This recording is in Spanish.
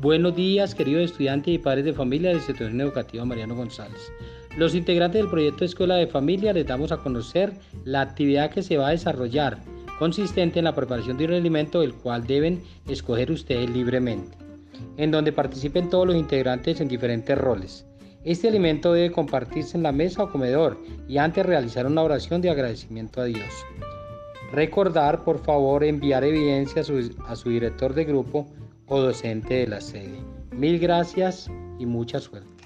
Buenos días, queridos estudiantes y padres de familia de la institución educativa Mariano González. Los integrantes del proyecto Escuela de Familia les damos a conocer la actividad que se va a desarrollar, consistente en la preparación de un alimento el cual deben escoger ustedes libremente, en donde participen todos los integrantes en diferentes roles. Este alimento debe compartirse en la mesa o comedor y antes realizar una oración de agradecimiento a Dios. Recordar, por favor, enviar evidencia a su, a su director de grupo o docente de la sede. Mil gracias y mucha suerte.